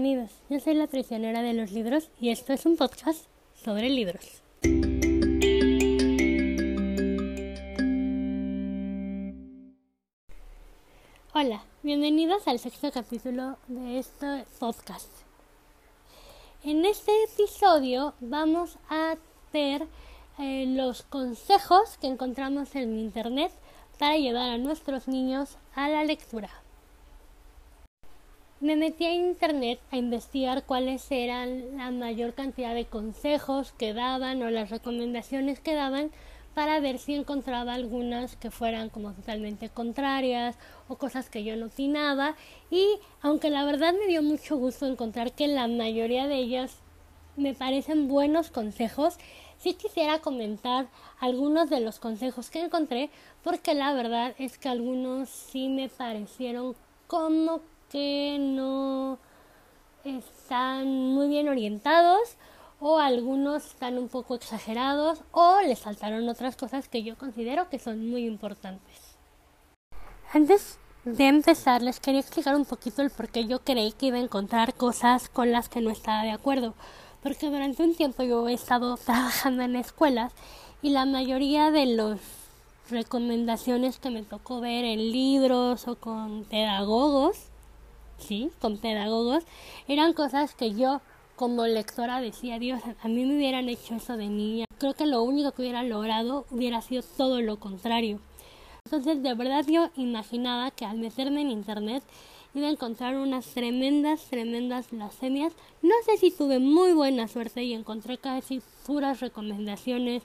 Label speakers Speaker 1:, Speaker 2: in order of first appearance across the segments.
Speaker 1: bienvenidos. Yo soy la prisionera de los libros y esto es un podcast sobre libros. Hola, bienvenidos al sexto capítulo de este podcast. En este episodio vamos a ver eh, los consejos que encontramos en internet para llevar a nuestros niños a la lectura me metí a internet a investigar cuáles eran la mayor cantidad de consejos que daban o las recomendaciones que daban para ver si encontraba algunas que fueran como totalmente contrarias o cosas que yo no opinaba. Y aunque la verdad me dio mucho gusto encontrar que la mayoría de ellas me parecen buenos consejos, sí quisiera comentar algunos de los consejos que encontré porque la verdad es que algunos sí me parecieron como que no están muy bien orientados o algunos están un poco exagerados o les faltaron otras cosas que yo considero que son muy importantes. Antes de empezar les quería explicar un poquito el por qué yo creí que iba a encontrar cosas con las que no estaba de acuerdo. Porque durante un tiempo yo he estado trabajando en escuelas y la mayoría de las recomendaciones que me tocó ver en libros o con pedagogos sí, con pedagogos, eran cosas que yo como lectora decía, Dios, a mí me hubieran hecho eso de niña. Creo que lo único que hubiera logrado hubiera sido todo lo contrario. Entonces, de verdad yo imaginaba que al meterme en internet iba a encontrar unas tremendas, tremendas blasfemias. No sé si tuve muy buena suerte y encontré casi puras recomendaciones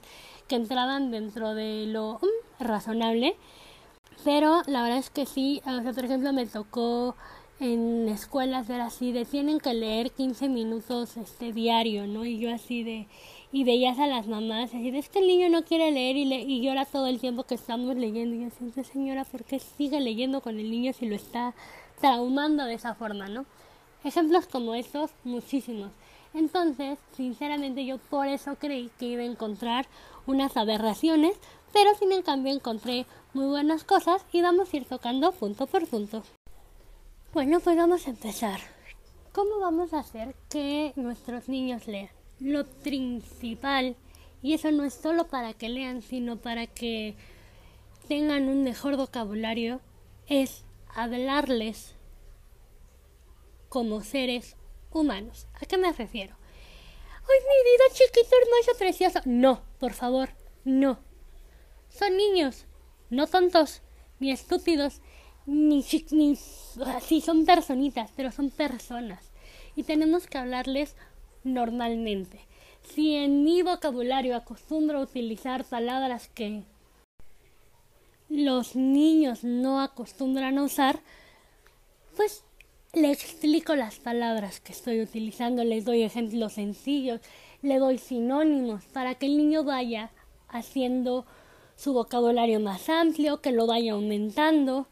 Speaker 1: que entraban dentro de lo mm, razonable. Pero la verdad es que sí, o sea, por ejemplo, me tocó en escuelas era así de tienen que leer 15 minutos este diario, ¿no? Y yo así de y veías a las mamás así de es que el niño no quiere leer y, le, y llora todo el tiempo que estamos leyendo y yo siento señora ¿por qué sigue leyendo con el niño si lo está traumando de esa forma, ¿no? Ejemplos como estos muchísimos. Entonces, sinceramente yo por eso creí que iba a encontrar unas aberraciones, pero sin en cambio encontré muy buenas cosas y vamos a ir tocando punto por punto. Bueno, pues vamos a empezar. ¿Cómo vamos a hacer que nuestros niños lean? Lo principal, y eso no es solo para que lean, sino para que tengan un mejor vocabulario, es hablarles como seres humanos. ¿A qué me refiero? ¡Ay, mi vida chiquito, hermoso, precioso! No, por favor, no. Son niños, no tontos, ni estúpidos, ni, ni sí son personitas, pero son personas y tenemos que hablarles normalmente. Si en mi vocabulario acostumbro a utilizar palabras que los niños no acostumbran a usar, pues le explico las palabras que estoy utilizando, les doy ejemplos sencillos, le doy sinónimos para que el niño vaya haciendo su vocabulario más amplio, que lo vaya aumentando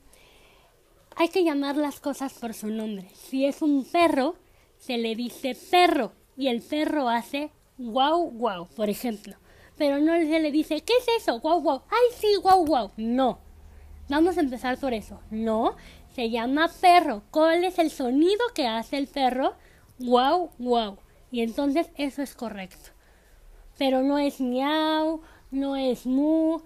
Speaker 1: hay que llamar las cosas por su nombre. Si es un perro, se le dice perro y el perro hace guau guau, por ejemplo. Pero no se le dice, ¿qué es eso? Guau guau. Ay, sí, guau guau. No. Vamos a empezar por eso. No, se llama perro. ¿Cuál es el sonido que hace el perro? Guau guau. Y entonces eso es correcto. Pero no es miau, no es mu,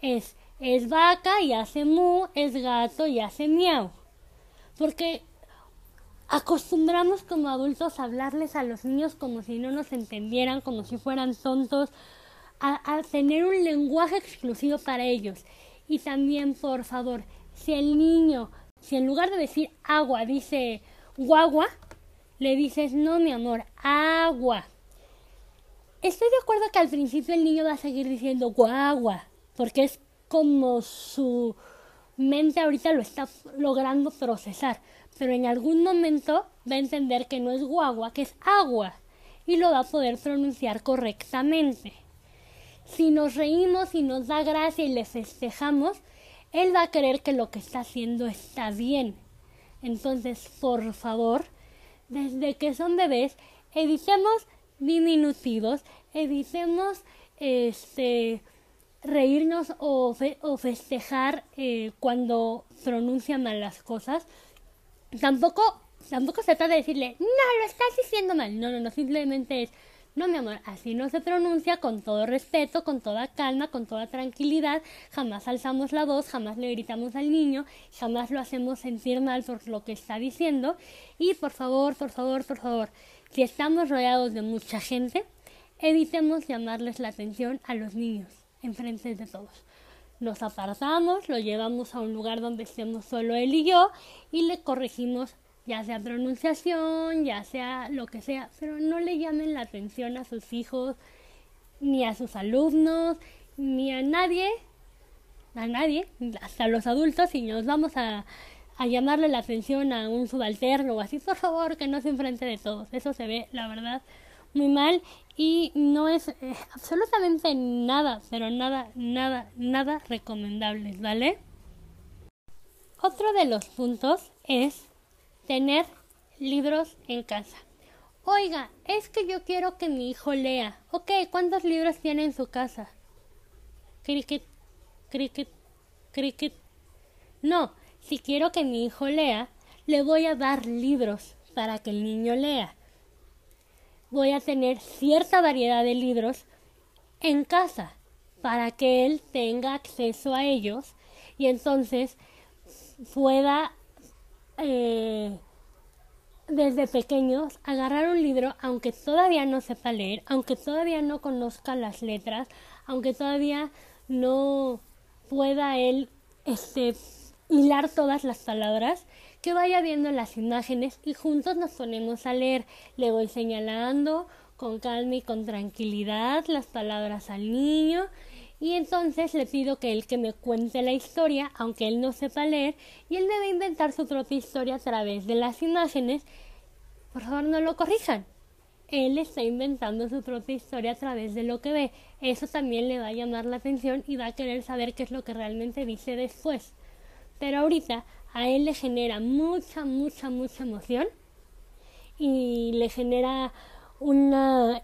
Speaker 1: es es vaca y hace mu, es gato y hace miau. Porque acostumbramos como adultos a hablarles a los niños como si no nos entendieran, como si fueran tontos, a, a tener un lenguaje exclusivo para ellos. Y también, por favor, si el niño, si en lugar de decir agua dice guagua, le dices no, mi amor, agua. Estoy de acuerdo que al principio el niño va a seguir diciendo guagua, porque es como su mente ahorita lo está logrando procesar, pero en algún momento va a entender que no es guagua, que es agua, y lo va a poder pronunciar correctamente. Si nos reímos y nos da gracia y le festejamos, él va a creer que lo que está haciendo está bien. Entonces, por favor, desde que son bebés, evitemos diminutivos, evitemos este reírnos o, o festejar eh, cuando pronuncia mal las cosas. Tampoco tampoco se trata de decirle, no, lo estás diciendo mal. No, no, no, simplemente es, no, mi amor, así no se pronuncia con todo respeto, con toda calma, con toda tranquilidad. Jamás alzamos la voz, jamás le gritamos al niño, jamás lo hacemos sentir mal por lo que está diciendo. Y por favor, por favor, por favor, si estamos rodeados de mucha gente, evitemos llamarles la atención a los niños en frente de todos. Nos apartamos, lo llevamos a un lugar donde estemos solo él y yo y le corregimos ya sea pronunciación, ya sea lo que sea, pero no le llamen la atención a sus hijos, ni a sus alumnos, ni a nadie, a nadie, hasta los adultos, y nos vamos a, a llamarle la atención a un subalterno o así, por favor, que no se enfrente de todos. Eso se ve, la verdad, muy mal y no es eh, absolutamente nada, pero nada, nada, nada recomendable, ¿vale? Otro de los puntos es tener libros en casa. Oiga, es que yo quiero que mi hijo lea. Ok, ¿cuántos libros tiene en su casa? Cricket, cricket, cricket. No, si quiero que mi hijo lea, le voy a dar libros para que el niño lea. Voy a tener cierta variedad de libros en casa para que él tenga acceso a ellos y entonces pueda eh, desde pequeños agarrar un libro, aunque todavía no sepa leer, aunque todavía no conozca las letras, aunque todavía no pueda él este, hilar todas las palabras, que vaya viendo las imágenes y juntos nos ponemos a leer. Le voy señalando con calma y con tranquilidad las palabras al niño y entonces le pido que él que me cuente la historia, aunque él no sepa leer, y él debe inventar su propia historia a través de las imágenes. Por favor, no lo corrijan. Él está inventando su propia historia a través de lo que ve. Eso también le va a llamar la atención y va a querer saber qué es lo que realmente dice después. Pero ahorita a él le genera mucha, mucha, mucha emoción y le genera una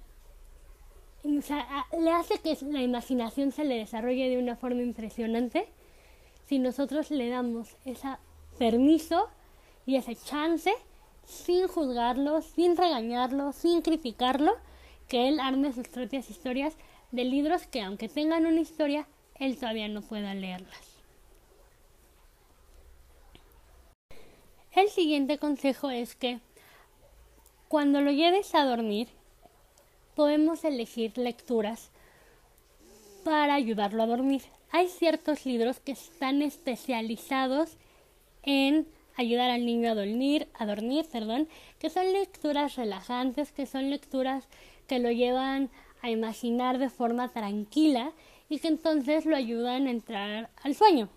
Speaker 1: o sea, le hace que la imaginación se le desarrolle de una forma impresionante si nosotros le damos ese permiso y ese chance sin juzgarlo, sin regañarlo, sin criticarlo, que él arme sus propias historias de libros que aunque tengan una historia, él todavía no pueda leerlas. El siguiente consejo es que cuando lo lleves a dormir, podemos elegir lecturas para ayudarlo a dormir. Hay ciertos libros que están especializados en ayudar al niño a dormir, a dormir, perdón, que son lecturas relajantes, que son lecturas que lo llevan a imaginar de forma tranquila y que entonces lo ayudan a entrar al sueño.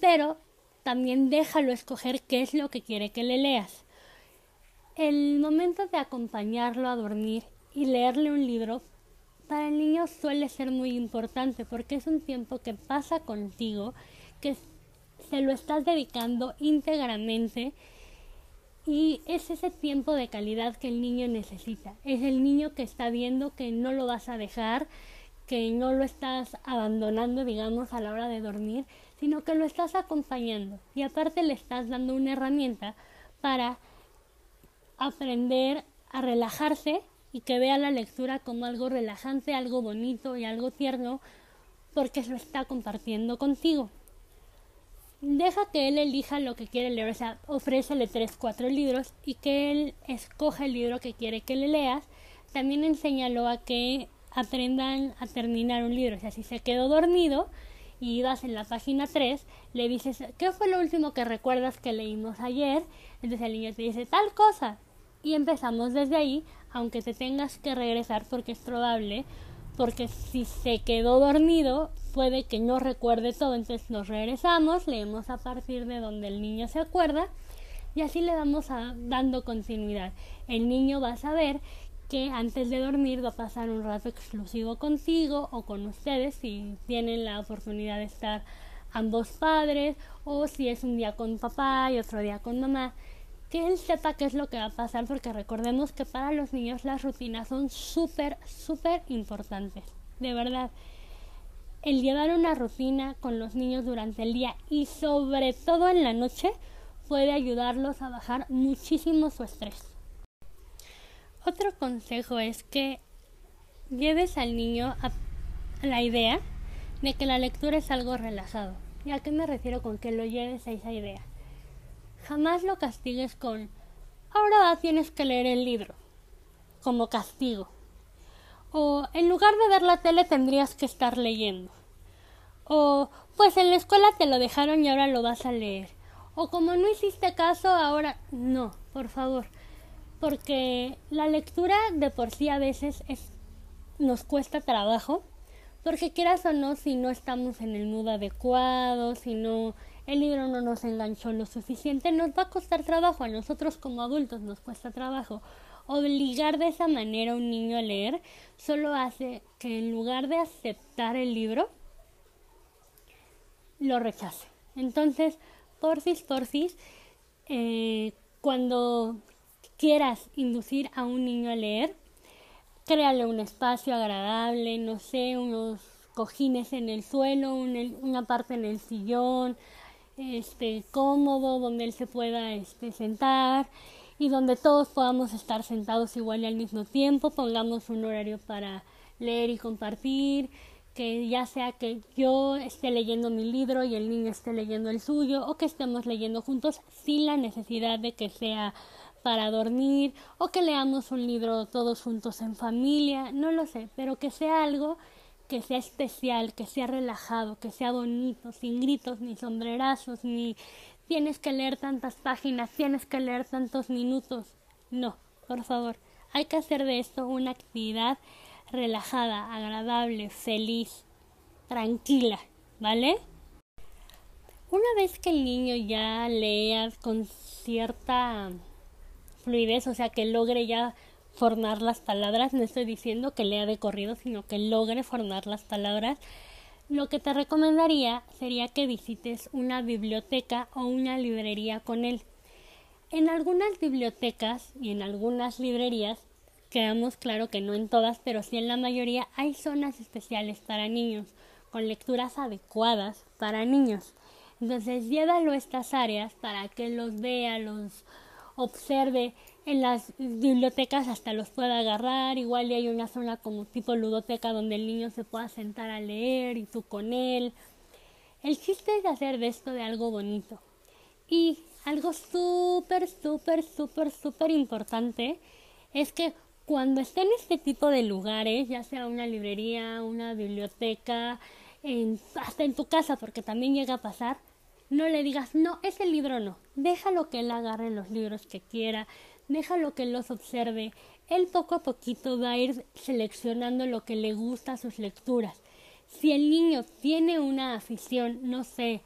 Speaker 1: Pero también déjalo escoger qué es lo que quiere que le leas. El momento de acompañarlo a dormir y leerle un libro para el niño suele ser muy importante porque es un tiempo que pasa contigo, que se lo estás dedicando íntegramente y es ese tiempo de calidad que el niño necesita. Es el niño que está viendo que no lo vas a dejar, que no lo estás abandonando, digamos, a la hora de dormir, sino que lo estás acompañando y aparte le estás dando una herramienta para aprender a relajarse y que vea la lectura como algo relajante, algo bonito y algo tierno, porque lo está compartiendo contigo. Deja que él elija lo que quiere leer, o sea, ofrécele tres, cuatro libros y que él escoja el libro que quiere que le leas. También enséñalo a que aprendan a terminar un libro, o sea, si se quedó dormido y vas en la página 3, le dices, ¿qué fue lo último que recuerdas que leímos ayer? Entonces el niño te dice tal cosa. Y empezamos desde ahí aunque te tengas que regresar porque es probable, porque si se quedó dormido puede que no recuerde todo, entonces nos regresamos, leemos a partir de donde el niño se acuerda y así le vamos dando continuidad. El niño va a saber que antes de dormir va a pasar un rato exclusivo contigo o con ustedes si tienen la oportunidad de estar ambos padres o si es un día con papá y otro día con mamá que él sepa qué es lo que va a pasar, porque recordemos que para los niños las rutinas son súper, súper importantes. De verdad, el llevar una rutina con los niños durante el día y sobre todo en la noche puede ayudarlos a bajar muchísimo su estrés. Otro consejo es que lleves al niño a la idea de que la lectura es algo relajado. ¿Y a qué me refiero con que lo lleves a esa idea? Jamás lo castigues con ahora tienes que leer el libro como castigo. O en lugar de ver la tele tendrías que estar leyendo. O pues en la escuela te lo dejaron y ahora lo vas a leer. O como no hiciste caso, ahora no, por favor. Porque la lectura de por sí a veces es, nos cuesta trabajo. Porque quieras o no, si no estamos en el mood adecuado, si no el libro no nos enganchó lo suficiente, nos va a costar trabajo. A nosotros como adultos nos cuesta trabajo. Obligar de esa manera a un niño a leer solo hace que en lugar de aceptar el libro, lo rechace. Entonces, porfis, porfis, eh, cuando quieras inducir a un niño a leer, créale un espacio agradable, no sé, unos cojines en el suelo, una parte en el sillón, este, cómodo, donde él se pueda este, sentar y donde todos podamos estar sentados igual y al mismo tiempo, pongamos un horario para leer y compartir, que ya sea que yo esté leyendo mi libro y el niño esté leyendo el suyo o que estemos leyendo juntos sin la necesidad de que sea para dormir o que leamos un libro todos juntos en familia, no lo sé, pero que sea algo que sea especial, que sea relajado, que sea bonito, sin gritos ni sombrerazos, ni tienes que leer tantas páginas, tienes que leer tantos minutos. No, por favor, hay que hacer de esto una actividad relajada, agradable, feliz, tranquila, ¿vale? Una vez que el niño ya lea con cierta fluidez, o sea, que logre ya formar las palabras, no estoy diciendo que lea de corrido, sino que logre formar las palabras, lo que te recomendaría sería que visites una biblioteca o una librería con él. En algunas bibliotecas y en algunas librerías quedamos claro que no en todas, pero sí en la mayoría hay zonas especiales para niños, con lecturas adecuadas para niños. Entonces llévalo a estas áreas para que los vea, los observe. En las bibliotecas hasta los pueda agarrar, igual y hay una zona como tipo ludoteca donde el niño se pueda sentar a leer y tú con él. El chiste es hacer de esto de algo bonito. Y algo súper, súper, súper, súper importante es que cuando esté en este tipo de lugares, ya sea una librería, una biblioteca, hasta en tu casa, porque también llega a pasar, no le digas, no, ese libro no, déjalo que él agarre los libros que quiera, déjalo que los observe, él poco a poquito va a ir seleccionando lo que le gusta a sus lecturas. Si el niño tiene una afición, no sé,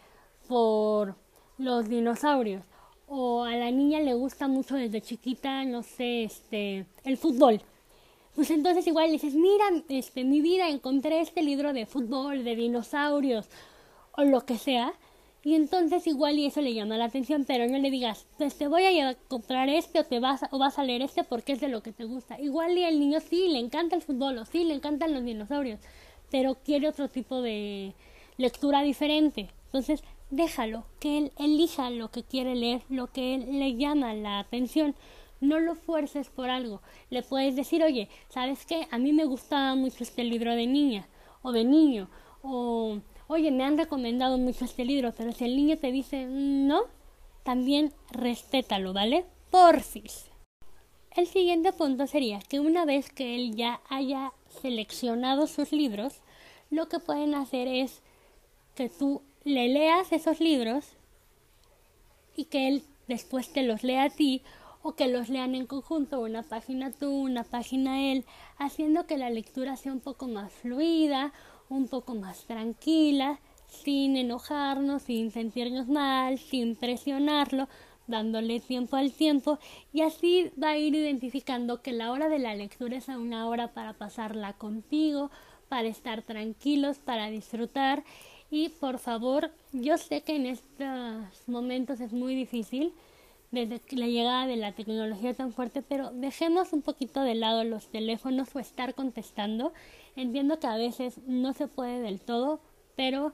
Speaker 1: por los dinosaurios, o a la niña le gusta mucho desde chiquita, no sé, este, el fútbol. Pues entonces igual le dices, mira, este, mi vida encontré este libro de fútbol, de dinosaurios, o lo que sea, y entonces igual y eso le llama la atención, pero no le digas, pues te voy a comprar este o te vas o vas a leer este porque es de lo que te gusta. Igual y el niño sí le encanta el fútbol o sí le encantan los dinosaurios, pero quiere otro tipo de lectura diferente. Entonces, déjalo, que él elija lo que quiere leer, lo que él le llama la atención. No lo fuerces por algo. Le puedes decir, oye, ¿sabes qué? A mí me gustaba mucho este libro de niña o de niño. O, oye, me han recomendado mucho este libro, pero si el niño te dice no, también respétalo, ¿vale? Porfis. El siguiente punto sería que una vez que él ya haya seleccionado sus libros, lo que pueden hacer es que tú le leas esos libros y que él después te los lea a ti o que los lean en conjunto, una página tú, una página él, haciendo que la lectura sea un poco más fluida, un poco más tranquila, sin enojarnos, sin sentirnos mal, sin presionarlo, dándole tiempo al tiempo y así va a ir identificando que la hora de la lectura es una hora para pasarla contigo, para estar tranquilos, para disfrutar y por favor, yo sé que en estos momentos es muy difícil desde la llegada de la tecnología tan fuerte, pero dejemos un poquito de lado los teléfonos o estar contestando. Entiendo que a veces no se puede del todo, pero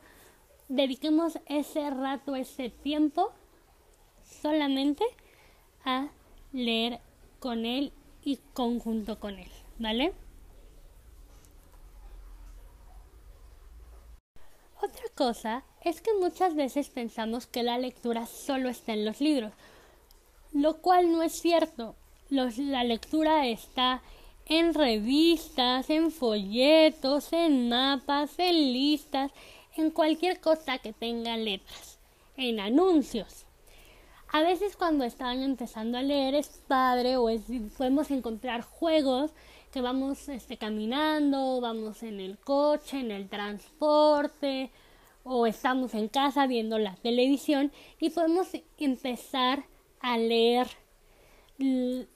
Speaker 1: dediquemos ese rato, ese tiempo solamente a leer con él y conjunto con él, ¿vale? Otra cosa es que muchas veces pensamos que la lectura solo está en los libros, lo cual no es cierto. la lectura está en revistas, en folletos, en mapas, en listas, en cualquier cosa que tenga letras, en anuncios. A veces cuando están empezando a leer es padre o podemos encontrar juegos que vamos este, caminando, vamos en el coche, en el transporte o estamos en casa viendo la televisión y podemos empezar a leer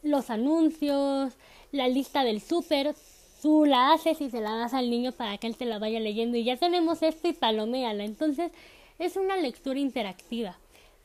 Speaker 1: los anuncios, la lista del súper, tú la haces y se la das al niño para que él te la vaya leyendo y ya tenemos esto y paloméala. Entonces es una lectura interactiva.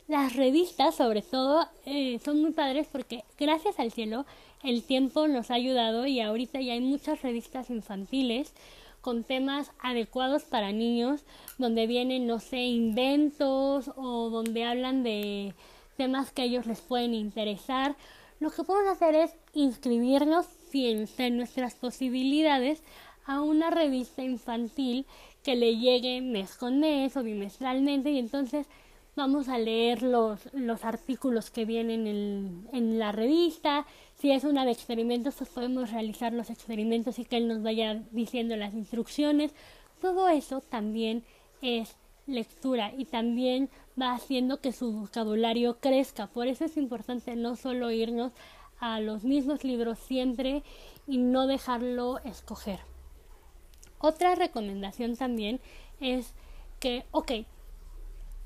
Speaker 1: Las revistas, sobre todo, eh, son muy padres porque gracias al cielo el tiempo nos ha ayudado y ahorita ya hay muchas revistas infantiles con temas adecuados para niños, donde vienen, no sé, inventos o donde hablan de temas que a ellos les pueden interesar lo que podemos hacer es inscribirnos, si en nuestras posibilidades, a una revista infantil que le llegue mes con mes o bimestralmente y entonces vamos a leer los, los artículos que vienen en, en, la revista. Si es una de experimentos, pues podemos realizar los experimentos y que él nos vaya diciendo las instrucciones. Todo eso también es lectura y también va haciendo que su vocabulario crezca. Por eso es importante no solo irnos a los mismos libros siempre y no dejarlo escoger. Otra recomendación también es que, ok,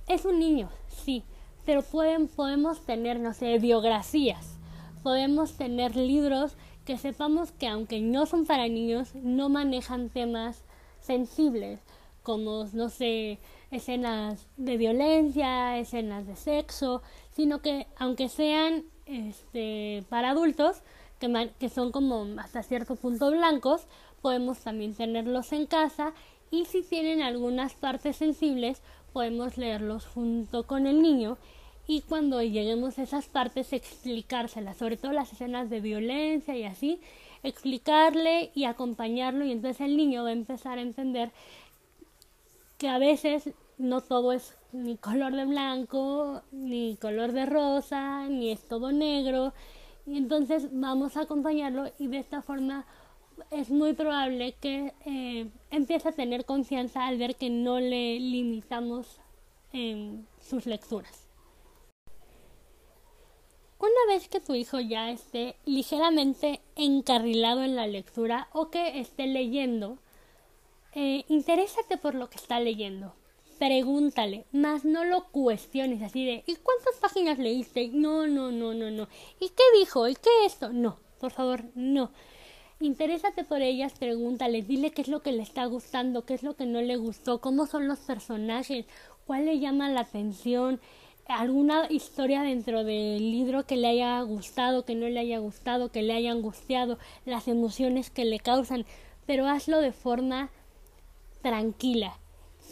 Speaker 1: es un niño, sí, pero pueden, podemos tener, no sé, biografías, podemos tener libros que sepamos que aunque no son para niños, no manejan temas sensibles, como, no sé, escenas de violencia, escenas de sexo, sino que aunque sean este, para adultos, que, que son como hasta cierto punto blancos, podemos también tenerlos en casa y si tienen algunas partes sensibles, podemos leerlos junto con el niño y cuando lleguemos a esas partes explicárselas, sobre todo las escenas de violencia y así, explicarle y acompañarlo y entonces el niño va a empezar a entender que a veces no todo es ni color de blanco, ni color de rosa, ni es todo negro. Y entonces vamos a acompañarlo y de esta forma es muy probable que eh, empiece a tener confianza al ver que no le limitamos en sus lecturas. Una vez que tu hijo ya esté ligeramente encarrilado en la lectura o que esté leyendo, eh, interésate por lo que está leyendo. Pregúntale, más no lo cuestiones así de ¿y cuántas páginas leíste? No, no, no, no, no. ¿Y qué dijo? ¿Y qué esto? No, por favor, no. Interésate por ellas, pregúntale, dile qué es lo que le está gustando, qué es lo que no le gustó, cómo son los personajes, cuál le llama la atención, alguna historia dentro del libro que le haya gustado, que no le haya gustado, que le haya angustiado, las emociones que le causan, pero hazlo de forma tranquila.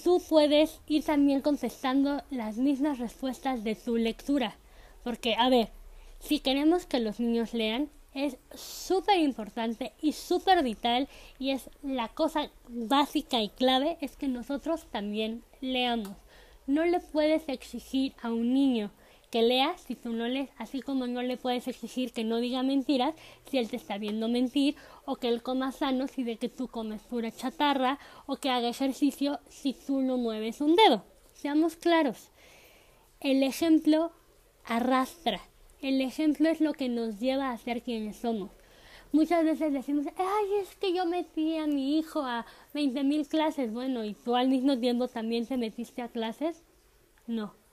Speaker 1: Tú puedes ir también contestando las mismas respuestas de tu lectura. Porque, a ver, si queremos que los niños lean, es súper importante y súper vital y es la cosa básica y clave es que nosotros también leamos. No le puedes exigir a un niño que lea si tú no lees, así como no le puedes exigir que no diga mentiras si él te está viendo mentir, o que él coma sano si de que tú comes pura chatarra, o que haga ejercicio si tú no mueves un dedo. Seamos claros. El ejemplo arrastra. El ejemplo es lo que nos lleva a ser quienes somos. Muchas veces decimos, ay, es que yo metí a mi hijo a veinte mil clases. Bueno, ¿y tú al mismo tiempo también te metiste a clases? No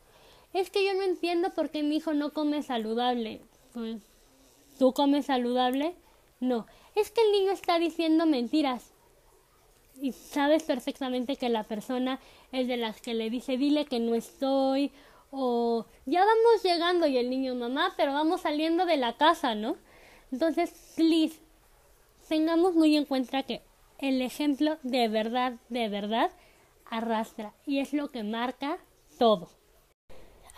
Speaker 1: es que yo no entiendo por qué mi hijo no come saludable. Pues, ¿tú comes saludable? No. Es que el niño está diciendo mentiras. Y sabes perfectamente que la persona es de las que le dice, dile que no estoy, o ya vamos llegando y el niño, mamá, pero vamos saliendo de la casa, ¿no? Entonces, please, tengamos muy en cuenta que el ejemplo de verdad, de verdad, arrastra y es lo que marca todo.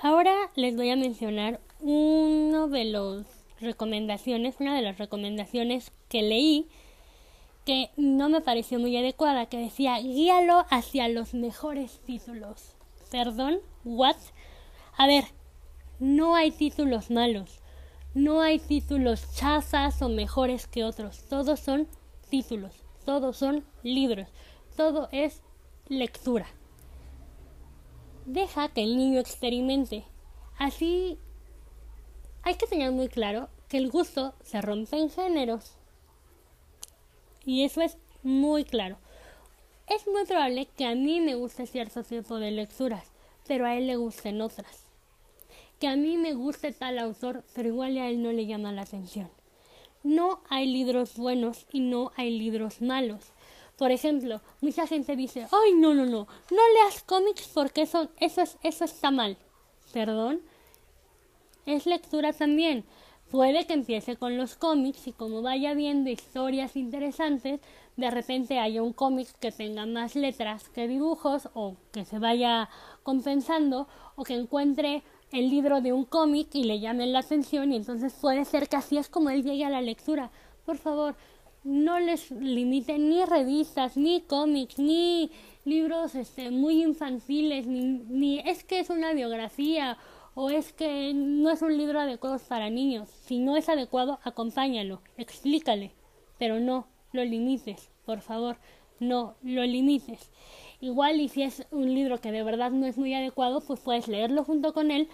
Speaker 1: Ahora les voy a mencionar uno de los recomendaciones, una de las recomendaciones que leí que no me pareció muy adecuada, que decía guíalo hacia los mejores títulos. Perdón, what? A ver, no hay títulos malos, no hay títulos chazas o mejores que otros, todos son títulos, todos son libros, todo es lectura. Deja que el niño experimente. Así hay que tener muy claro que el gusto se rompe en géneros. Y eso es muy claro. Es muy probable que a mí me guste cierto tipo de lecturas, pero a él le gusten otras. Que a mí me guste tal autor, pero igual a él no le llama la atención. No hay libros buenos y no hay libros malos. Por ejemplo, mucha gente dice, ay, no, no, no, no leas cómics porque eso, eso, es, eso está mal. Perdón. Es lectura también. Puede que empiece con los cómics y como vaya viendo historias interesantes, de repente haya un cómic que tenga más letras que dibujos o que se vaya compensando o que encuentre el libro de un cómic y le llame la atención y entonces puede ser que así es como él llegue a la lectura. Por favor, no les limiten ni revistas, ni cómics, ni libros este, muy infantiles, ni, ni es que es una biografía o es que no es un libro adecuado para niños. Si no es adecuado, acompáñalo, explícale, pero no lo limites, por favor, no lo limites. Igual y si es un libro que de verdad no es muy adecuado, pues puedes leerlo junto con él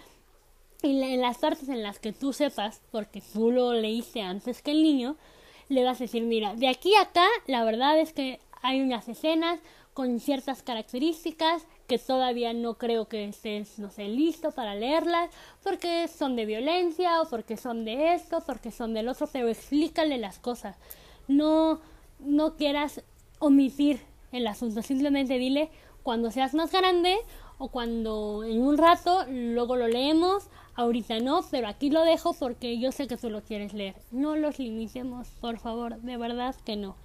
Speaker 1: y en las partes en las que tú sepas, porque tú lo leíste antes que el niño, le vas a decir, mira, de aquí a acá, la verdad es que hay unas escenas con ciertas características que todavía no creo que estés, no sé, listo para leerlas, porque son de violencia o porque son de esto, porque son del otro, pero explícale las cosas. No, no quieras omitir el asunto, simplemente dile cuando seas más grande o cuando en un rato luego lo leemos, ahorita no, pero aquí lo dejo porque yo sé que tú lo quieres leer. No los limitemos, por favor, de verdad que no.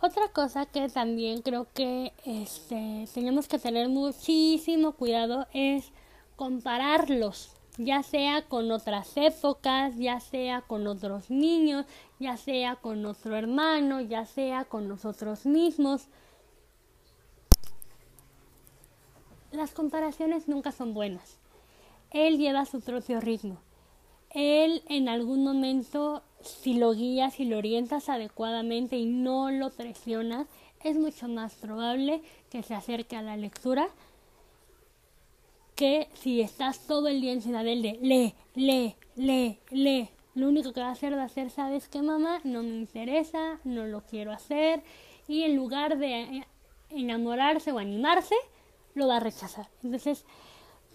Speaker 1: Otra cosa que también creo que este, tenemos que tener muchísimo cuidado es compararlos, ya sea con otras épocas, ya sea con otros niños, ya sea con otro hermano, ya sea con nosotros mismos. Las comparaciones nunca son buenas. Él lleva su propio ritmo. Él en algún momento si lo guías y lo orientas adecuadamente y no lo presionas, es mucho más probable que se acerque a la lectura que si estás todo el día encima de él de lee, lee, lee, lee. Lo único que va a hacer va a ser, ¿sabes qué, mamá? No me interesa, no lo quiero hacer. Y en lugar de enamorarse o animarse, lo va a rechazar. Entonces,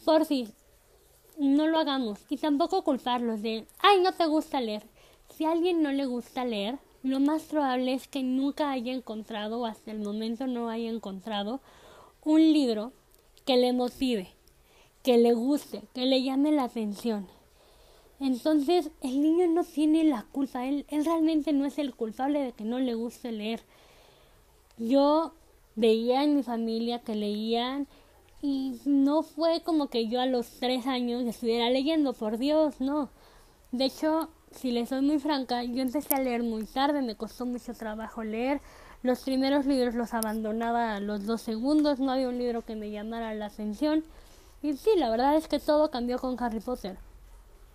Speaker 1: por si no lo hagamos. Y tampoco culparlos de, ay, no te gusta leer. Si a alguien no le gusta leer, lo más probable es que nunca haya encontrado o hasta el momento no haya encontrado un libro que le motive, que le guste, que le llame la atención. Entonces el niño no tiene la culpa, él, él realmente no es el culpable de que no le guste leer. Yo veía en mi familia que leían y no fue como que yo a los tres años estuviera leyendo, por Dios, no. De hecho, si les soy muy franca, yo empecé a leer muy tarde, me costó mucho trabajo leer. Los primeros libros los abandonaba a los dos segundos, no había un libro que me llamara la atención. Y sí, la verdad es que todo cambió con Harry Potter.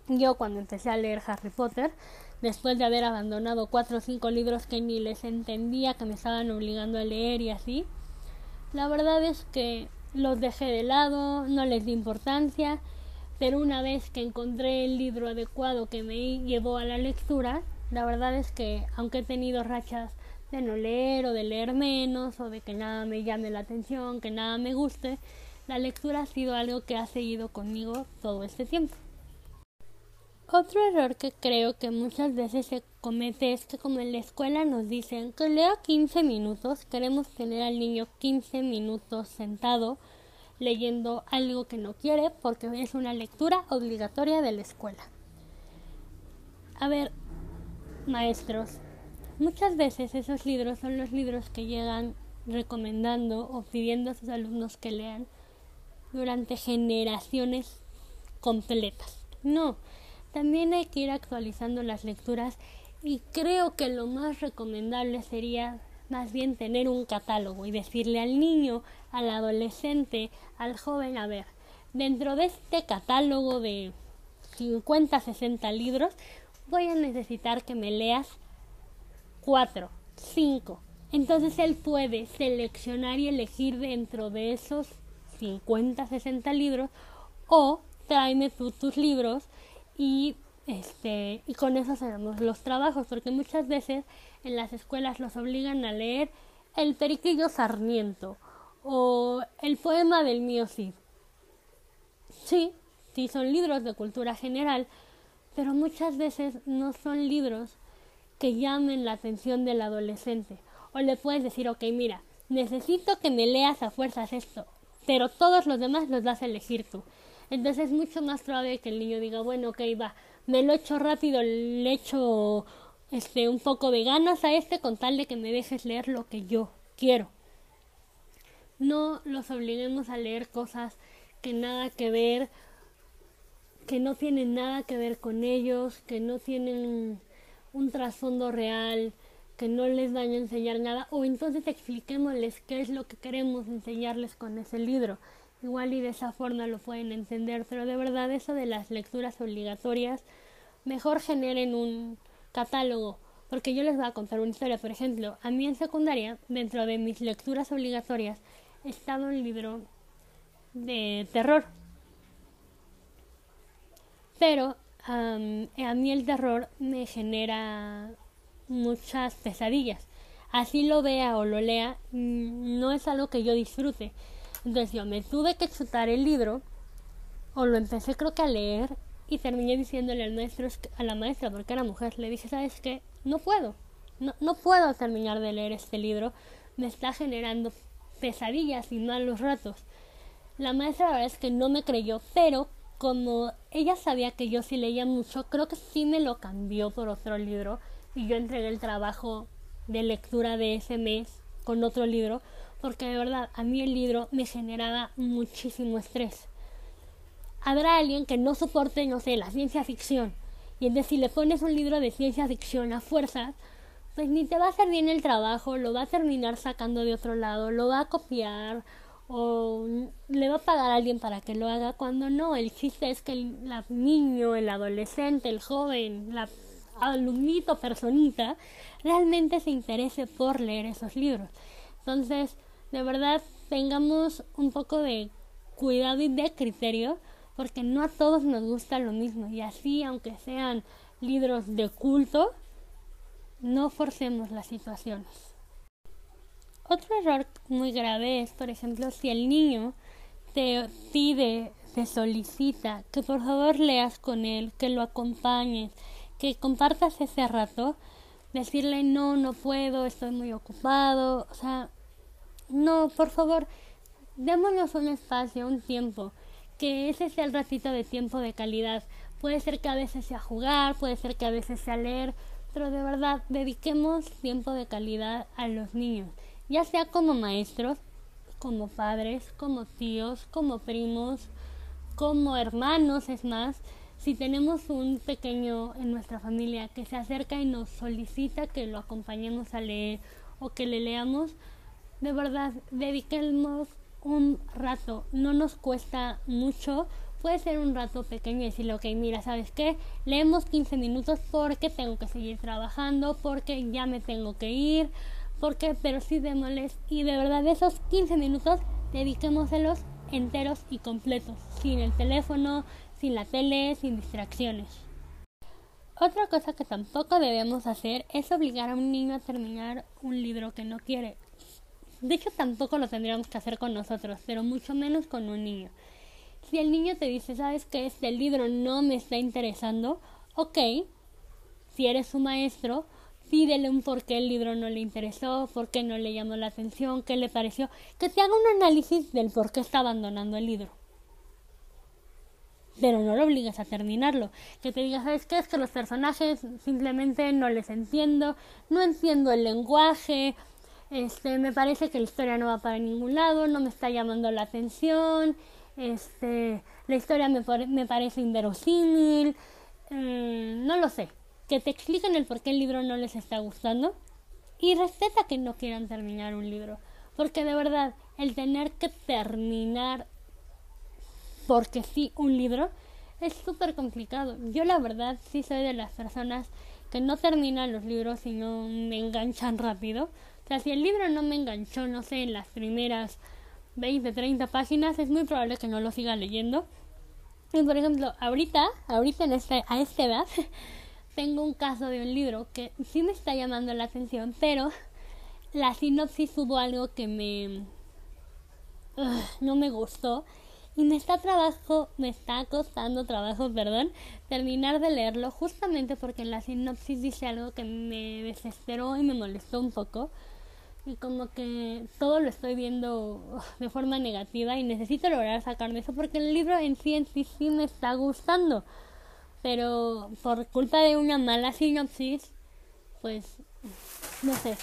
Speaker 1: Yo cuando empecé a leer Harry Potter, después de haber abandonado cuatro o cinco libros que ni les entendía, que me estaban obligando a leer y así, la verdad es que los dejé de lado, no les di importancia pero una vez que encontré el libro adecuado que me llevó a la lectura, la verdad es que aunque he tenido rachas de no leer o de leer menos o de que nada me llame la atención, que nada me guste, la lectura ha sido algo que ha seguido conmigo todo este tiempo. Otro error que creo que muchas veces se comete es que como en la escuela nos dicen que lea 15 minutos, queremos tener al niño 15 minutos sentado leyendo algo que no quiere porque es una lectura obligatoria de la escuela. A ver, maestros, muchas veces esos libros son los libros que llegan recomendando o pidiendo a sus alumnos que lean, durante generaciones completas. No, también hay que ir actualizando las lecturas y creo que lo más recomendable sería más bien tener un catálogo y decirle al niño, al adolescente, al joven, a ver, dentro de este catálogo de 50, 60 libros, voy a necesitar que me leas 4, 5. Entonces él puede seleccionar y elegir dentro de esos 50, 60 libros o tráeme tú tus libros y este y con eso hacemos los trabajos porque muchas veces en las escuelas los obligan a leer el Periquillo Sarmiento o el poema del mío. Sí, sí son libros de cultura general, pero muchas veces no son libros que llamen la atención del adolescente. O le puedes decir, ok, mira, necesito que me leas a fuerzas esto, pero todos los demás los vas a elegir tú. Entonces es mucho más probable que el niño diga, bueno, ok, va, me lo echo rápido, le echo este un poco de ganas a este con tal de que me dejes leer lo que yo quiero. No los obliguemos a leer cosas que nada que ver, que no tienen nada que ver con ellos, que no tienen un trasfondo real, que no les vayan a enseñar nada, o entonces expliquémosles qué es lo que queremos enseñarles con ese libro. Igual y de esa forma lo pueden entender, pero de verdad eso de las lecturas obligatorias, mejor generen un catálogo, porque yo les voy a contar una historia. Por ejemplo, a mí en secundaria, dentro de mis lecturas obligatorias, estaba un libro de terror. Pero a mí el terror me genera muchas pesadillas. Así lo vea o lo lea, mm, no es algo que yo disfrute. Entonces yo me tuve que chutar el libro o lo empecé creo que a leer y terminé diciéndole al maestro, a la maestra, porque era mujer, le dije, ¿sabes qué? No puedo, no, no puedo terminar de leer este libro, me está generando pesadillas y malos ratos. La maestra la verdad es que no me creyó, pero como ella sabía que yo sí leía mucho, creo que sí me lo cambió por otro libro y yo entregué el trabajo de lectura de ese mes con otro libro, porque de verdad a mí el libro me generaba muchísimo estrés. Habrá alguien que no soporte, no sé, la ciencia ficción, y entonces si le pones un libro de ciencia ficción a fuerzas, pues ni te va a hacer bien el trabajo, lo va a terminar sacando de otro lado, lo va a copiar o le va a pagar a alguien para que lo haga cuando no, el chiste es que el niño, el adolescente, el joven, la alumnito, personita, realmente se interese por leer esos libros. Entonces, de verdad, tengamos un poco de cuidado y de criterio, porque no a todos nos gusta lo mismo. Y así, aunque sean libros de culto, no forcemos las situaciones. Otro error muy grave es, por ejemplo, si el niño te pide, te solicita que por favor leas con él, que lo acompañes, que compartas ese rato, decirle no, no puedo, estoy muy ocupado, o sea, no, por favor, démonos un espacio, un tiempo, que ese sea el ratito de tiempo de calidad. Puede ser que a veces sea jugar, puede ser que a veces sea leer, pero de verdad, dediquemos tiempo de calidad a los niños ya sea como maestros, como padres, como tíos, como primos, como hermanos, es más, si tenemos un pequeño en nuestra familia que se acerca y nos solicita que lo acompañemos a leer o que le leamos, de verdad, dediquemos un rato, no nos cuesta mucho, puede ser un rato pequeño y decirle, ok, mira, ¿sabes qué? Leemos 15 minutos porque tengo que seguir trabajando, porque ya me tengo que ir, porque pero sí démosles y de verdad esos 15 minutos dediquémoselos enteros y completos, sin el teléfono, sin la tele, sin distracciones. Otra cosa que tampoco debemos hacer es obligar a un niño a terminar un libro que no quiere. De hecho, tampoco lo tendríamos que hacer con nosotros, pero mucho menos con un niño. Si el niño te dice, sabes que este libro no me está interesando, ok, si eres su maestro, pídele un por qué el libro no le interesó, por qué no le llamó la atención, qué le pareció, que te haga un análisis del por qué está abandonando el libro. Pero no lo obligues a terminarlo. Que te digas, ¿sabes qué? Es que los personajes simplemente no les entiendo, no entiendo el lenguaje, este, me parece que la historia no va para ningún lado, no me está llamando la atención, este, la historia me, me parece inverosímil, mm, no lo sé, que te expliquen el por qué el libro no les está gustando y respeta que no quieran terminar un libro, porque de verdad el tener que terminar porque sí un libro es súper complicado. Yo la verdad sí soy de las personas que no terminan los libros y no me enganchan rápido. O sea, si el libro no me enganchó, no sé, en las primeras 20, 30 páginas, es muy probable que no lo siga leyendo. Y por ejemplo, ahorita, ahorita en este, a esta edad, tengo un caso de un libro que sí me está llamando la atención, pero la sinopsis hubo algo que me no me gustó y me está trabajo, me está costando trabajo, perdón, terminar de leerlo justamente porque en la sinopsis dice algo que me desesperó y me molestó un poco y como que todo lo estoy viendo de forma negativa y necesito lograr sacarme eso porque el libro en sí en sí sí me está gustando. Pero por culpa de una mala sinopsis pues no sé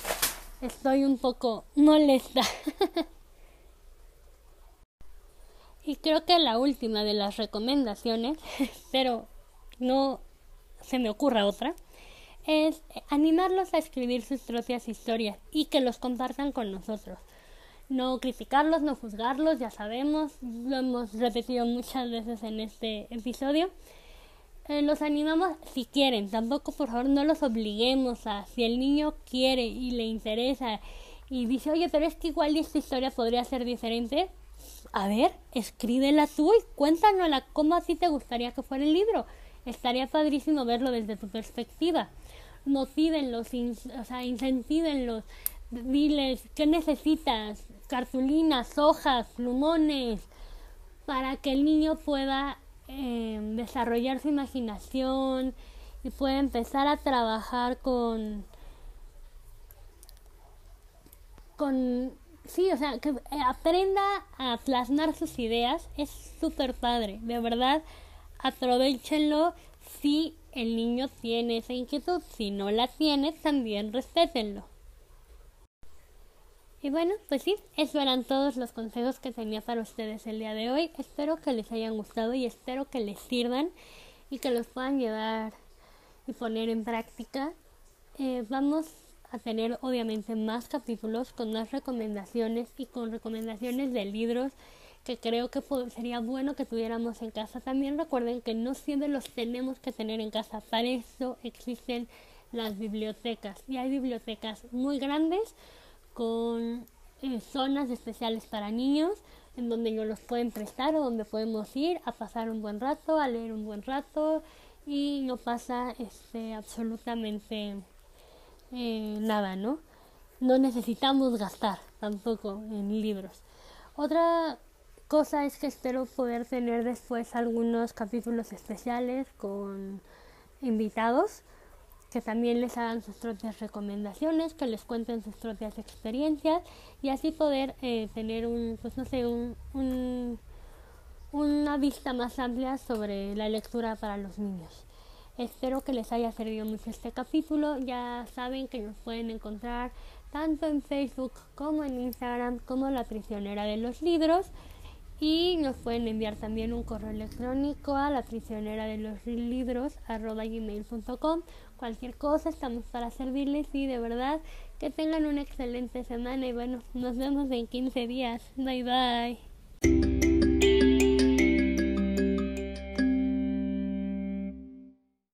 Speaker 1: estoy un poco molesta. Y creo que la última de las recomendaciones, pero no se me ocurra otra, es animarlos a escribir sus propias historias y que los compartan con nosotros. No criticarlos, no juzgarlos, ya sabemos, lo hemos repetido muchas veces en este episodio. Eh, los animamos si quieren, tampoco por favor no los obliguemos a si el niño quiere y le interesa y dice, oye, pero es que igual esta historia podría ser diferente, a ver, escríbela tú y cuéntanosla cómo así te gustaría que fuera el libro. Estaría padrísimo verlo desde tu perspectiva. Motívenlos, o sea, incentívenlos. Diles, ¿qué necesitas? Cartulinas, hojas, plumones, para que el niño pueda eh, desarrollar su imaginación y pueda empezar a trabajar con con sí, o sea, que eh, aprenda a plasmar sus ideas es súper padre, de verdad, aprovechenlo si el niño tiene esa inquietud, si no la tiene, también respétenlo. Y bueno, pues sí, esos eran todos los consejos que tenía para ustedes el día de hoy. Espero que les hayan gustado y espero que les sirvan y que los puedan llevar y poner en práctica. Eh, vamos a tener obviamente más capítulos con más recomendaciones y con recomendaciones de libros que creo que sería bueno que tuviéramos en casa. También recuerden que no siempre los tenemos que tener en casa, para eso existen las bibliotecas y hay bibliotecas muy grandes con eh, zonas especiales para niños en donde nos los pueden prestar o donde podemos ir a pasar un buen rato, a leer un buen rato y no pasa este absolutamente eh, nada, ¿no? No necesitamos gastar tampoco en libros. Otra cosa es que espero poder tener después algunos capítulos especiales con invitados que también les hagan sus propias recomendaciones, que les cuenten sus propias experiencias y así poder eh, tener un, pues no sé, un, un, una vista más amplia sobre la lectura para los niños. Espero que les haya servido mucho este capítulo. Ya saben que nos pueden encontrar tanto en Facebook como en Instagram como la prisionera de los libros. Y nos pueden enviar también un correo electrónico a la prisionera de los libros gmail.com. Cualquier cosa estamos para servirles y de verdad que tengan una excelente semana y bueno, nos vemos en 15 días. Bye bye.